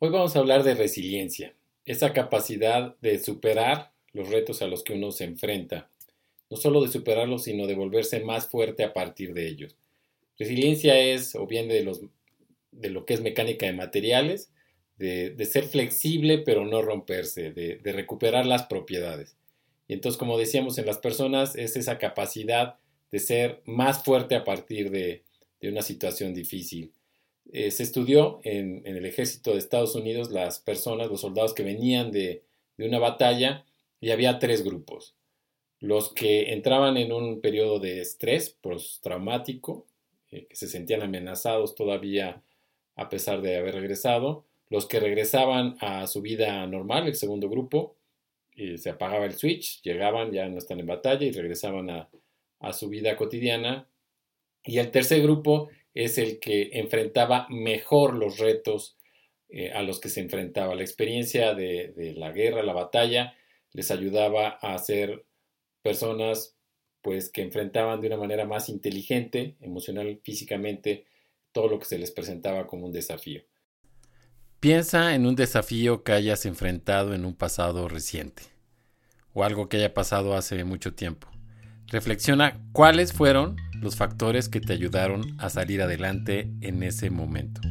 Hoy vamos a hablar de resiliencia, esa capacidad de superar los retos a los que uno se enfrenta, no solo de superarlos, sino de volverse más fuerte a partir de ellos. Resiliencia es, o bien de, lo que es mecánica de materiales, de, ser flexible pero no romperse, de, recuperar las propiedades. Y entonces, como decíamos, en las personas es esa capacidad de ser más fuerte a partir de una situación difícil eh, se estudió en, el ejército de Estados Unidos las personas, los soldados que venían de, una batalla y había tres grupos. Los que entraban en un periodo de estrés postraumático, eh, que se sentían amenazados todavía a pesar de haber regresado. Los que regresaban a su vida normal, el segundo grupo, y se apagaba el switch, llegaban, ya no están en batalla y regresaban a su vida cotidiana. Y el tercer grupo es el que enfrentaba mejor los retos eh, a los que se enfrentaba. La experiencia de, la guerra, la batalla, les ayudaba a ser personas pues que enfrentaban de una manera más inteligente, emocional, físicamente, todo lo que se les presentaba como un desafío. Piensa en un desafío que hayas enfrentado en un pasado reciente o algo que haya pasado hace mucho tiempo. Reflexiona cuáles fueron los factores que te ayudaron a salir adelante en ese momento.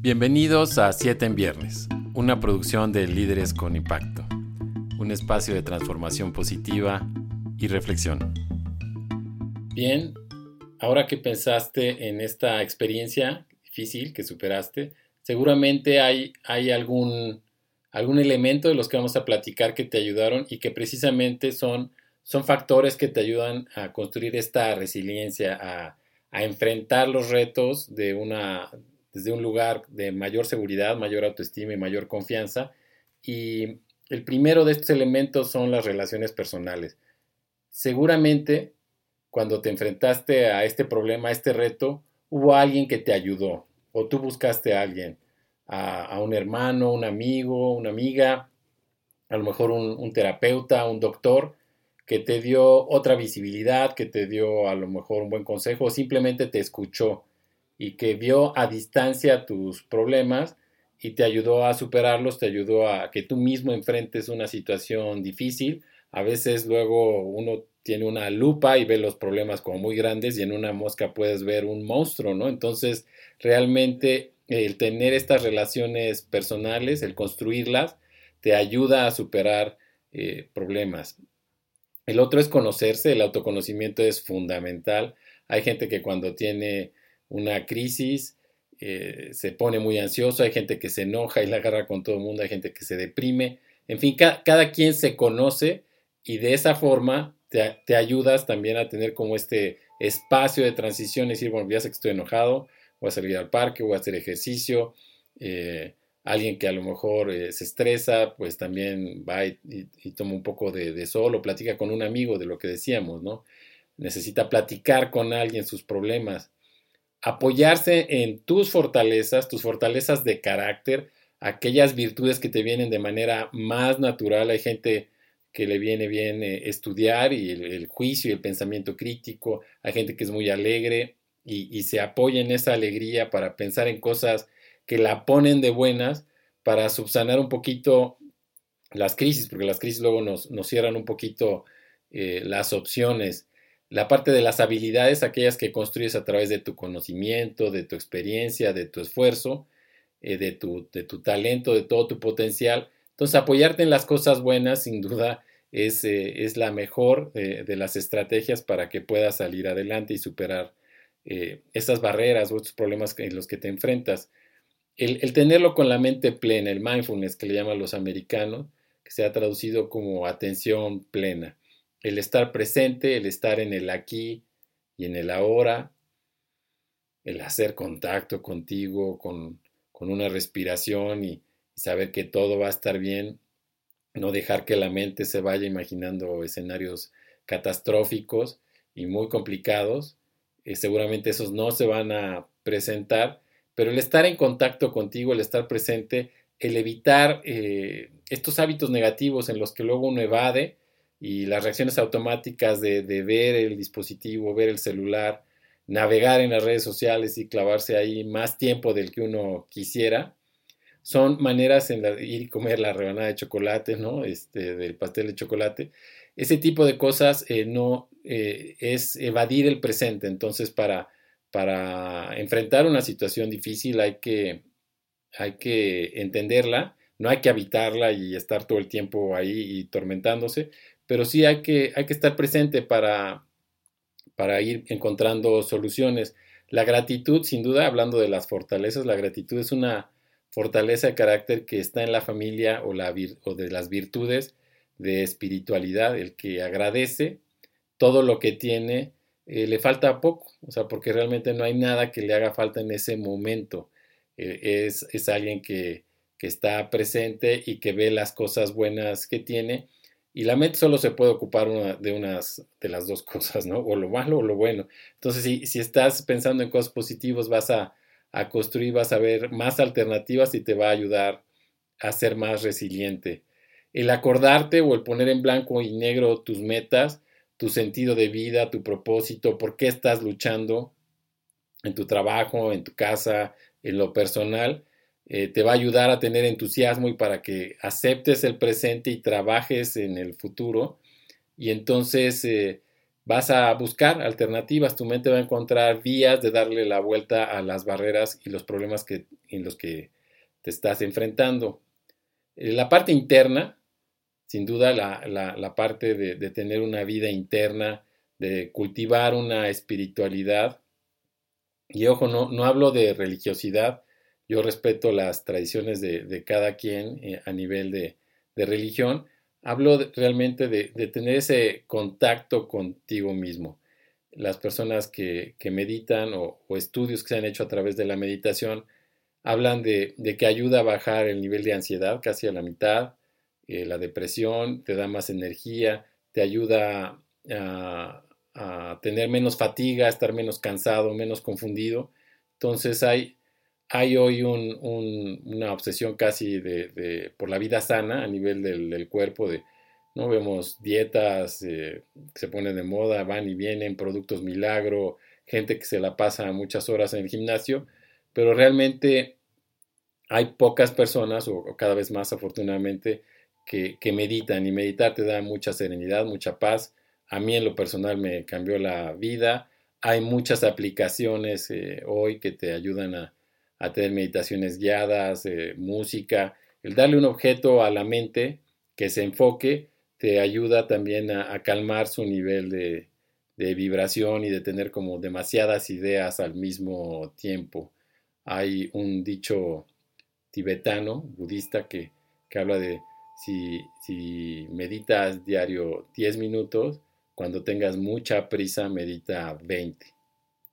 Bienvenidos a 7 en Viernes, una producción de Líderes con Impacto, un espacio de transformación positiva y reflexión. Bien, ahora que pensaste en esta experiencia difícil que superaste, seguramente hay, hay algún, algún elemento de los que vamos a platicar que te ayudaron y que precisamente son son factores que te ayudan a construir esta resiliencia, a, enfrentar los retos de una, desde un lugar de mayor seguridad, mayor autoestima y mayor confianza. Y el primero de estos elementos son las relaciones personales. Seguramente cuando te enfrentaste a este problema, a este reto, hubo alguien que te ayudó o tú buscaste a alguien, a, un hermano, un amigo, una amiga, a lo mejor un terapeuta, un doctor que te dio otra visibilidad, que te dio a lo mejor un buen consejo, o simplemente te escuchó y que vio a distancia tus problemas y te ayudó a superarlos, te ayudó a que tú mismo enfrentes una situación difícil. A veces luego uno tiene una lupa y ve los problemas como muy grandes y en una mosca puedes ver un monstruo, ¿no? Entonces, realmente el tener estas relaciones personales, el construirlas, te ayuda a superar eh, problemas. El otro es conocerse, el autoconocimiento es fundamental. Hay gente que cuando tiene una crisis eh, se pone muy ansioso, hay gente que se enoja y la agarra con todo el mundo, hay gente que se deprime. En fin, cada quien se conoce y de esa forma te, ayudas también a tener como este espacio de transición, decir, bueno, ya sé que estoy enojado, voy a salir al parque, voy a hacer ejercicio. Eh, alguien que a lo mejor eh, se estresa, pues también va y, toma un poco de, sol o platica con un amigo de lo que decíamos, ¿no? Necesita platicar con alguien sus problemas, apoyarse en tus fortalezas, tus fortalezas de carácter, aquellas virtudes que te vienen de manera más natural. Hay gente que le viene bien eh, estudiar y el, juicio y el pensamiento crítico, hay gente que es muy alegre y se apoya en esa alegría para pensar en cosas que la ponen de buenas para subsanar un poquito las crisis, porque las crisis luego nos, cierran un poquito eh, las opciones. La parte de las habilidades, aquellas que construyes a través de tu conocimiento, de tu experiencia, de tu esfuerzo, eh, de, tu, de, tu, talento, de todo tu potencial. Entonces, apoyarte en las cosas buenas, sin duda, es, eh, es la mejor de las estrategias para que puedas salir adelante y superar esas barreras o estos problemas en los que te enfrentas el, tenerlo con la mente plena, el mindfulness que le llaman los americanos, que se ha traducido como atención plena, el estar presente, el estar en el aquí y en el ahora, el hacer contacto contigo, con, una respiración y, saber que todo va a estar bien, no dejar que la mente se vaya imaginando escenarios catastróficos y muy complicados, eh, seguramente esos no se van a presentar, pero el estar en contacto contigo, el estar presente, el evitar eh, estos hábitos negativos en los que luego uno evade y las reacciones automáticas de, ver el dispositivo, ver el celular, navegar en las redes sociales y clavarse ahí más tiempo del que uno quisiera, son maneras en la, ir y comer la rebanada de chocolate, ¿no? Este, del pastel de chocolate. Ese tipo de cosas eh, no eh, es evadir el presente. Entonces, para, para enfrentar una situación difícil hay que, hay que entenderla, no hay que habitarla y estar todo el tiempo ahí y tormentándose, pero sí hay que, hay que estar presente para, para ir encontrando soluciones. La gratitud, sin duda, hablando de las fortalezas, la gratitud es una fortaleza de carácter que está en la familia o, la o de las virtudes de espiritualidad, el que agradece todo lo que tiene, eh, le falta poco, o sea, porque realmente no hay nada que le haga falta en ese momento. Eh, es, es, alguien que, que, está presente y que ve las cosas buenas que tiene. Y la mente solo se puede ocupar de unas de las dos cosas, ¿no? O lo malo o lo bueno. Entonces, si, si estás pensando en cosas positivas, vas a, a construir, vas a ver más alternativas y te va a ayudar a ser más resiliente. El acordarte o el poner en blanco y negro tus metas, tu sentido de vida, tu propósito, por qué estás luchando en tu trabajo, en tu casa, en lo personal, eh, te va a ayudar a tener entusiasmo y para que aceptes el presente y trabajes en el futuro. Y entonces eh, vas a buscar alternativas, tu mente va a encontrar vías de darle la vuelta a las barreras y los problemas que, en los que te estás enfrentando. Eh, la parte interna, sin duda la, parte de, tener una vida interna, de cultivar una espiritualidad, y ojo, no, no hablo de religiosidad, yo respeto las tradiciones de, cada quien eh, a nivel de, de religión, hablo realmente de, tener ese contacto contigo mismo. Las personas que, meditan o, estudios que se han hecho a través de la meditación hablan de, que ayuda a bajar el nivel de ansiedad casi a la mitad, eh, la depresión, te da más energía, te ayuda a, tener menos fatiga, a estar menos cansado, menos confundido. Entonces hay, hay hoy una obsesión casi de, por la vida sana a nivel del, cuerpo, de, no vemos dietas eh, que se ponen de moda, van y vienen, productos milagro, gente que se la pasa muchas horas en el gimnasio, pero realmente hay pocas personas, o, cada vez más afortunadamente, que, meditan y meditar te da mucha serenidad, mucha paz. A mí en lo personal me cambió la vida. Hay muchas aplicaciones eh, hoy que te ayudan a, tener meditaciones guiadas, eh, música, el darle un objeto a la mente que se enfoque te ayuda también a, calmar su nivel de, vibración y de tener como demasiadas ideas al mismo tiempo. Hay un dicho tibetano, budista, que, habla de si, si, meditas diario 10 minutos, cuando tengas mucha prisa, medita 20.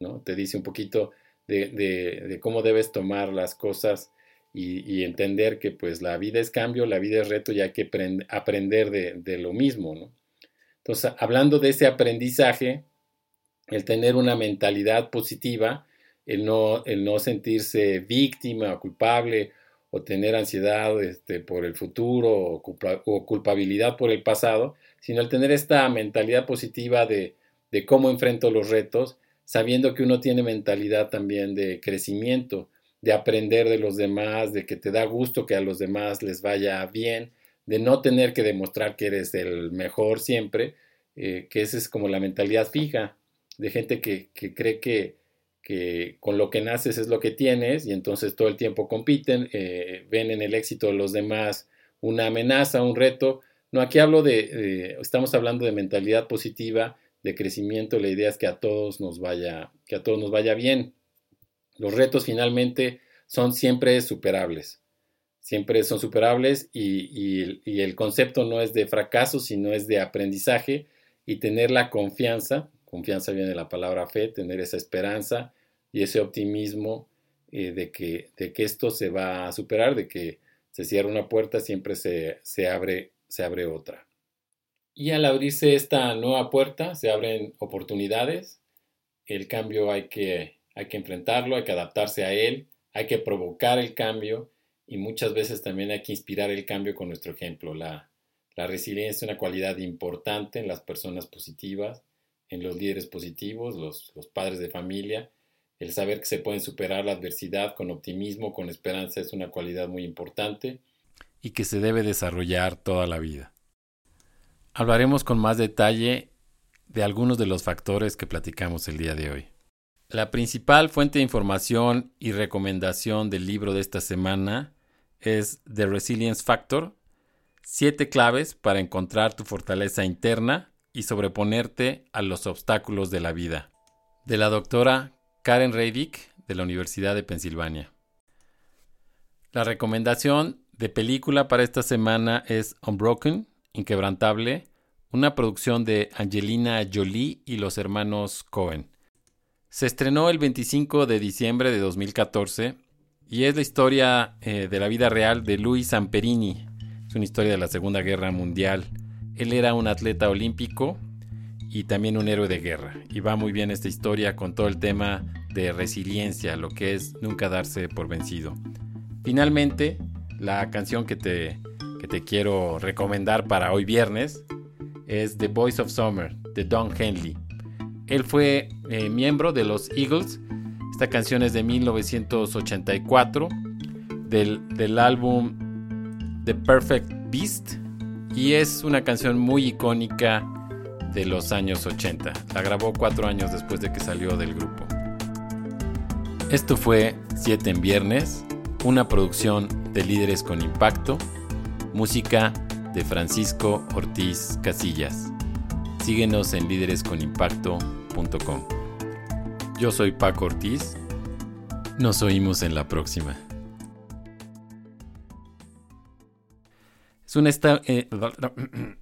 ¿no? Te dice un poquito de, cómo debes tomar las cosas y, entender que pues la vida es cambio, la vida es reto y hay que aprender de, lo mismo, ¿no? Entonces, hablando de ese aprendizaje, el tener una mentalidad positiva, el no, el no sentirse víctima o culpable o tener ansiedad este, por el futuro o, o, culpabilidad por el pasado, sino el tener esta mentalidad positiva de, de cómo enfrento los retos sabiendo que uno tiene mentalidad también de crecimiento, de aprender de los demás, de que te da gusto que a los demás les vaya bien, de no tener que demostrar que eres el mejor siempre, eh, que esa es como la mentalidad fija, de gente que, cree que, que, con lo que naces es lo que tienes y entonces todo el tiempo compiten, eh, ven en el éxito de los demás una amenaza, un reto. No, aquí hablo de, estamos hablando de mentalidad positiva, de crecimiento, la idea es que a todos nos vaya, que a todos nos vaya bien. Los retos finalmente son siempre superables, siempre son superables y, el concepto no es de fracaso, sino es de aprendizaje y tener la confianza, confianza viene de la palabra fe, tener esa esperanza y ese optimismo eh, de, que, de que esto se va a superar, de que se cierra una puerta, siempre se, se, abre, se abre otra. Y al abrirse esta nueva puerta se abren oportunidades. El cambio hay que, hay que enfrentarlo, hay que adaptarse a él, hay que provocar el cambio y muchas veces también hay que inspirar el cambio con nuestro ejemplo. La, la resiliencia es una cualidad importante en las personas positivas, en los líderes positivos, los, los padres de familia. El saber que se pueden superar la adversidad con optimismo, con esperanza, es una cualidad muy importante. Y que se debe desarrollar toda la vida. Hablaremos con más detalle de algunos de los factores que platicamos el día de hoy. La principal fuente de información y recomendación del libro de esta semana es The Resilience Factor, siete claves para encontrar tu fortaleza interna y sobreponerte a los obstáculos de la vida, de la doctora Karen Reivik de la Universidad de Pensilvania. La recomendación de película para esta semana es Unbroken, Inquebrantable, una producción de Angelina Jolie y los hermanos Cohen. Se estrenó el 25 de diciembre de 2014 y es la historia eh, de la vida real de Luis Samperini. Es una historia de la Segunda Guerra Mundial. Él era un atleta olímpico y también un héroe de guerra. Y va muy bien esta historia con todo el tema de resiliencia, lo que es nunca darse por vencido. Finalmente, la canción que te, que te quiero recomendar para hoy viernes es The Voice of Summer de Don Henley. Él fue eh, miembro de los Eagles. Esta canción es de 1984 del, del álbum The Perfect Beast y es una canción muy icónica de los años 80. La grabó cuatro años después de que salió del grupo. Esto fue 7 en viernes, una producción de líderes con impacto, música de Francisco Ortiz Casillas. Síguenos en líderesconimpacto.com. Yo soy Paco Ortiz. Nos oímos en la próxima. Es un esta... Eh,